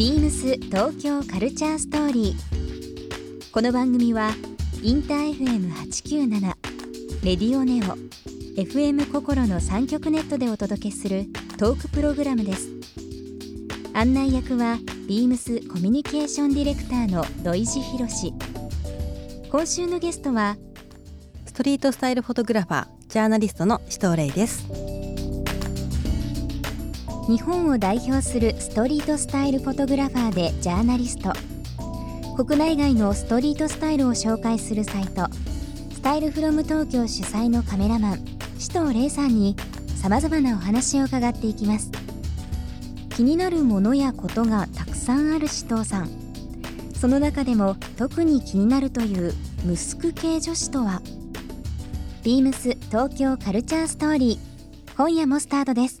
ビームス東京カルチャーストーリー。この番組はインター FM897 レディオネオ FM 心の三極ネットでお届けするトークプログラムです。案内役はビームスコミュニケーションディレクターの土井博志。今週のゲストはストリートスタイルフォトグラファージャーナリストの紫藤玲です日本を代表するストリートスタイルフォトグラファーでジャーナリスト。国内外のストリートスタイルを紹介するサイトスタイルフロム東京主催のカメラマン紫藤玲さんにさまざまなお話を伺っていきます。気になるものやことがたくさんある紫藤さん。その中でも特に気になるというムスク系女子とは？ビームス東京カルチャーストーリー。今夜もスタートです。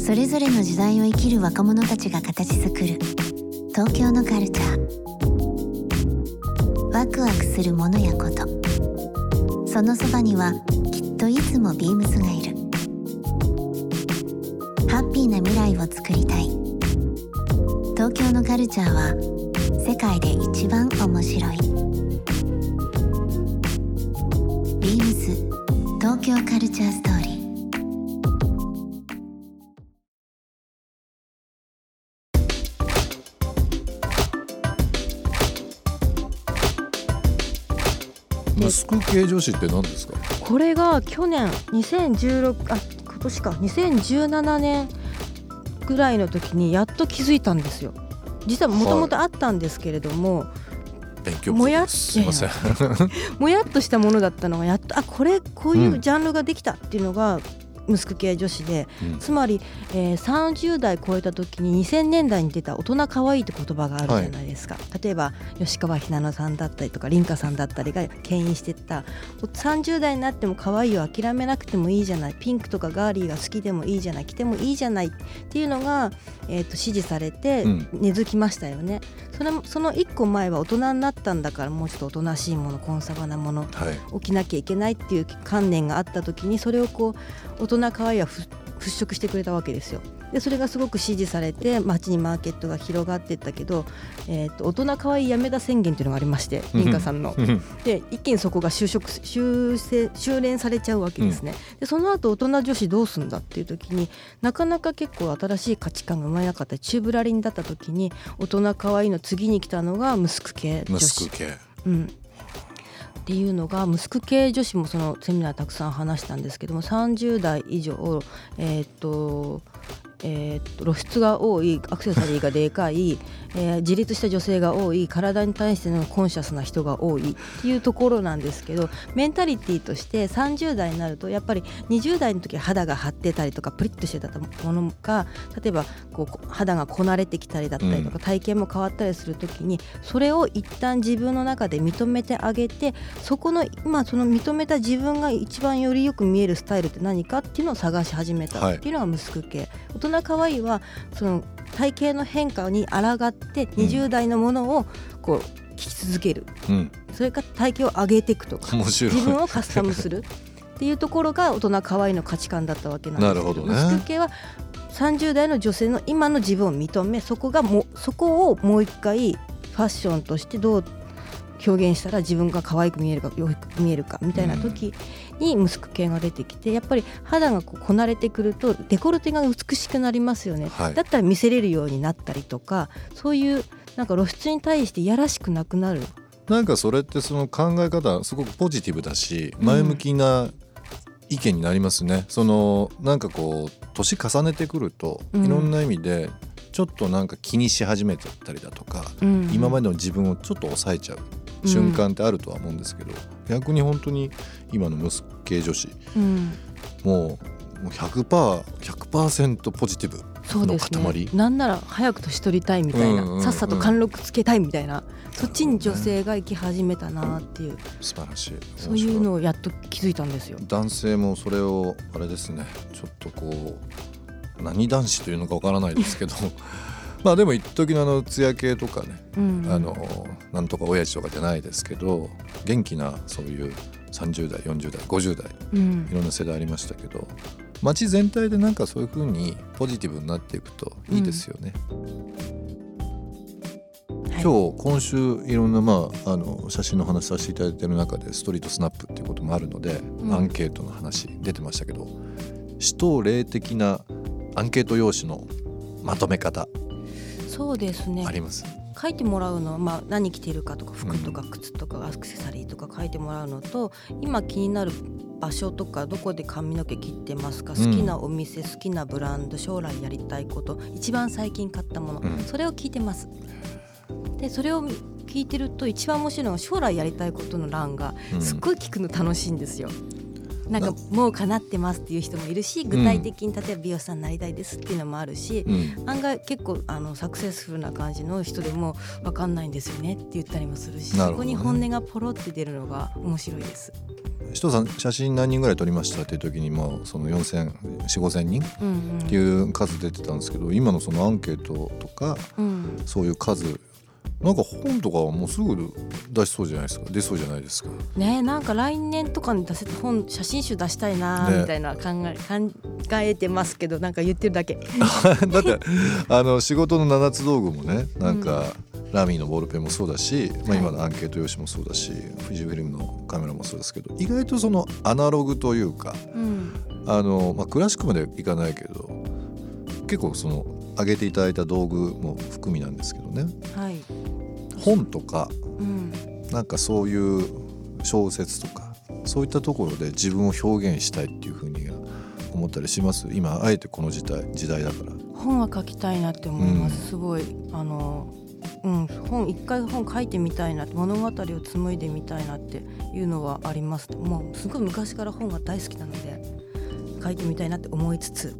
それぞれの時代を生きる若者たちが形作る。東京のカルチャー。ワクワクするものやこと。そのそばにはきっといつもビームスがいる。ハッピーな未来をつくりたい。東京のカルチャーは世界で一番面白い。ビームス東京カルチャーストスク系女子って何ですか？これが去年2016あ今年か。2017年ぐらいの時にやっと気づいたんですよ。実はもともとあったんですけれども、勉強不もやっすすいません。もやっとしたものだったのがやっとあこれこういうジャンルができたっていうのが、ムスク系女子でうん。つまり、えー30代超えた時に2000年代に出た大人可愛いって言葉があるじゃないですか、例えば吉川ひなのさんだったりとか凛花さんだったりが牽引してった30代になっても可愛いを諦めなくてもいいじゃない。ピンクとかガーリーが好きでもいいじゃない着てもいいじゃないっていうのが、えー、と支持されてうん。根付きましたよね、それもその1個前は大人になったんだからもうちょっとおとなしいものコンサバなものはい起きなきゃいけないっていう観念があった時にそれをこう大人可愛いはふ払拭してくれたわけですよ。でそれがすごく支持されて街にマーケットが広がっていったけど、えー、と大人可愛いやめだ宣言っていうのがありましてうん凛花さんの。うんで一気にそこが就職修正修練されちゃうわけですね。でその後大人女子どうすんだっていう時になかなか結構新しい価値観が生まれなかったチューブラリンだった時に大人可愛いの次に来たのがムスク系女ム子。スク系うん、っていうのがムスク系女子もそのセミナーたくさん話したんですけども30代以上えーっとえー露出が多いアクセサリーがでかい、えー自立した女性が多い体に対してのコンシャスな人が多いっていうところなんですけどメンタリティーとして30代になるとやっぱり20代の時は肌が張ってたりとかプリッとしてたものが例えばこう肌がこなれてきたりだったりとか、体型も変わったりする時にそれを一旦自分の中で認めてあげてそこの今その認めた自分が一番よりよく見えるスタイルって何かっていうのを探し始めたっていうのがムスク系、大人可愛いはその体型の変化に抗って20代のものをこう聞き続ける、うん。それから体型を上げていくとか。面白い。自分をカスタムする。っていうところが大人可愛いの価値観だったわけなんです。けなるほどね。ムスク系は30代の女性の今の自分を認めそこがもうそこをもう一回ファッションとしてどう表現したら自分が可愛く見えるかよく見えるかみたいな時にムスク系が出てきてやっぱり肌がこうこなれてくるとデコルテが美しくなりますよね、はい。だったら見せれるようになったりとかそういうなんか露出に対していやらしくなくなる。なんかそれってその考え方すごくポジティブだし前向きな意見になりますね、そのなんかこう年重ねてくるとうん。いろんな意味でちょっとなんか気にし始めちゃったりだとか、うん。今までの自分をちょっと抑えちゃう瞬間ってあるとは思うんですけど、逆に本当に今の息子系女子うん。もうもう 100%, 100ポジティブそうですね。塊。なんなら早く年取りたいみたいな、うんうんうんさっさと貫禄つけたいみたいなそっちに女性が行き始めたなっていう。素晴らしい。そういうのをやっと気づいたんですよ。男性もそれをあれですねちょっとこう何男子というのかわからないですけどまあでも一時のあの艶系とかね、うん。うんあのなんとか親父とかじゃないですけど元気なそういう30代40代50代うん。いろんな世代ありましたけど街全体でなんかそういう風にポジティブになっていくといいですよね。はい。今日今週いろんな、まあ、あの写真の話させていただいてる中でストリートスナップっていうこともあるので、ん。アンケートの話出てましたけど死闘霊的なアンケート用紙のまとめ方そうですね。あります、書いてもらうのは、まあ、何着てるかとか服とか靴とかアクセサリーとか書いてもらうのと、今気になる場所とかどこで髪の毛切ってますか、うん。好きなお店好きなブランド将来やりたいこと一番最近買ったもの、うん。それを聞いてます。でそれを聞いてると一番面白いのが将来やりたいことの欄がうん。すっごい聞くの楽しいんですよ。なんかなもう叶ってますっていう人もいるし具体的に例えば美容師さんになりたいですっていうのもあるし、うん。案外結構あのサクセスフルな感じの人でも分かんないんですよねって言ったりもするしそこに本音がポロって出るのが面白いです。首藤さん写真何人ぐらい撮りましたっていう時にもうその4000 4 5千人？っていう数出てたんですけど今のそのアンケートとかうん。そういう数なんか本とかはもうすぐ出しそうじゃないですか。出そうじゃないですか。ねえなんか来年とかに出せ本写真集出したいなね。みたいな考え考えてますけどなんか言ってるだけ。だってあの仕事の7つ道具もねなんか、ラミーのボールペンもそうだし、まあ、今のアンケート用紙もそうだし、富士フィルムのカメラもそうですけど意外とそのアナログというかうん。あの、まあ、クラシックまでいかないけど結構その上げていただいた道具も含みなんですけどね。はい本とかうん。なんかそういう小説とかそういったところで自分を表現したいっていうふうに思ったりします？今あえてこの時代時代だから。本は書きたいなって思います、うん。すごい。あのうん。本一回本書いてみたいな物語を紡いでみたいなっていうのはあります。もうすごい昔から本が大好きなので書いてみたいなって思いつつ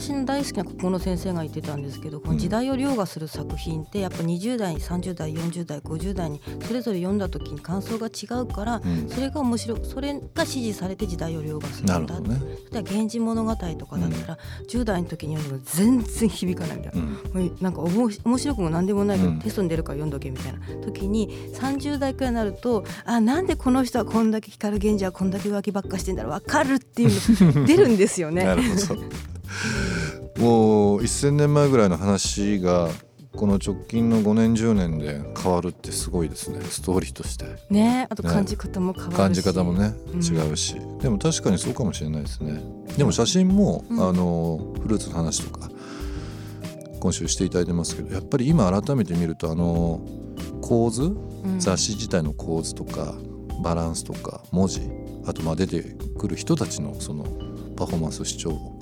私の大好きな国語の先生が言ってたんですけどこの時代を凌駕する作品ってやっぱ20代30代40代50代にそれぞれ読んだ時に感想が違うからうんそれが面白いそれが支持されて時代を凌駕するんだなるほどね。例えば源氏物語とかだったら、10代の時に読んでも全然響かないみたいな。うんなんかおもし面白くも何でもないけど、うんテストに出るから読んどけみたいな時に30代くらいになるとあなんでこの人はこんだけ光源氏はこんだけ浮気ばっかしてんだろう分かるっていうの 出るんですよね。なるほど。もう1000年前ぐらいの話がこの直近の5年10年で変わるってすごいですね。ストーリーとして。ねあと感じ方も変わるし、感じ方もね、うん。違うし。でも確かにそうかもしれないですね。でも写真も、うん。あのフルーツの話とか今週していただいてますけどやっぱり今改めて見るとあの構図うん。雑誌自体の構図とかバランスとか文字あとまあ出てくる人たちのそのパフォーマンス主張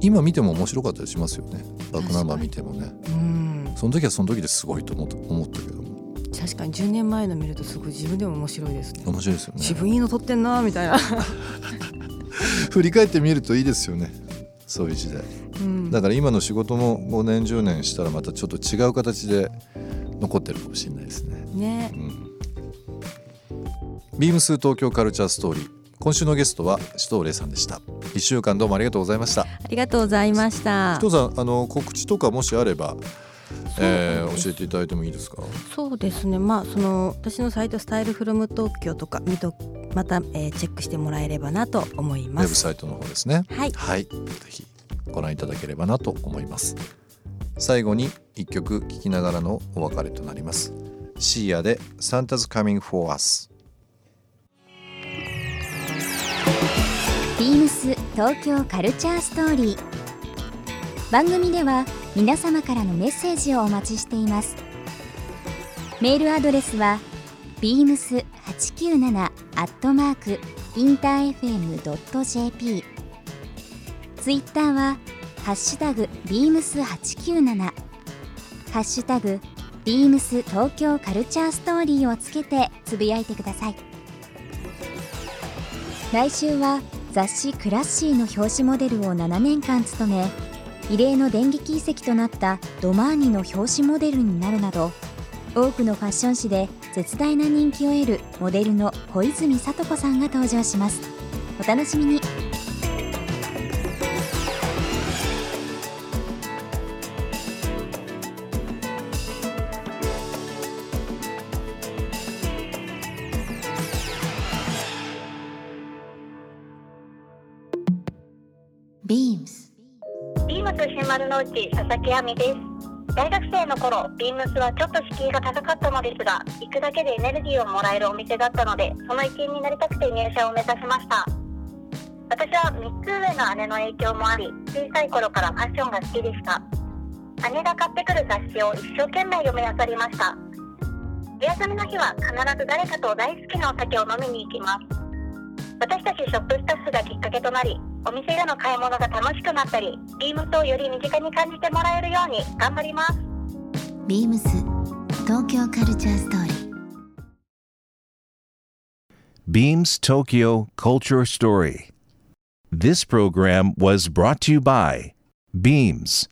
今見ても面白かったりしますよね。バックナンバー見てもね。うん。その時はその時ですごいと思った思ったけども。確かに。10年前の見るとすごい自分でも面白いですね。面白いですよね。自分いいの撮ってんなみたいな。振り返ってみるといいですよね。そういう時代。うん。だから今の仕事も5年10年したらまたちょっと違う形で残ってるかもしれないですね。ね。うん。ビームス東京カルチャーストーリー。今週のゲストは首藤玲さんでした。1週間どうもありがとうございましたありがとうございました。首藤さんあの告知とかもしあれば、えー教えていただいてもいいですか？そうですね。まあその私のサイトスタイルフロム東京とか見とまた、えーチェックしてもらえればなと思いウます。ェブサイトの方ですね。はい。はい。ぜひご覧いただければなと思います。最後に一曲聴きながらのお別れとなります。シーアで Santa's Coming for Us ビームス東京カルチャーストーリー。番組では皆様からのメッセージをお待ちしています。メールアドレスは beams897 アットマークインター FM.jp ツイッターはハッシュタグ beams897 ハッシュタグ beams 東京カルチャーストーリーをつけてつぶやいてください。来週は雑誌「クラッシー」の表紙モデルを7年間務め異例の電撃移籍となったドマーニの表紙モデルになるなど多くのファッション誌で絶大な人気を得るモデルの小泉聡子さんが登場します。お楽しみに。ビームスビームス新丸の内佐々木亜美です。大学生の頃ビームスはちょっと敷居が高かったのですが行くだけでエネルギーをもらえるお店だったのでその一員になりたくて入社を目指しました。私は3つ上の姉の影響もあり小さい頃からファッションが好きでした。姉が買ってくる雑誌を一生懸命読み漁りました。お休みの日は必ず誰かと大好きなお酒を飲みに行きます。私たちショップスタッフがきっかけとなりお店での買い物が楽しくなったりビームスをより身近に感じてもらえるように頑張りますビームス東京カルチャーストーリー Beams Tokyo Culture Story. This program was brought to you by Beams.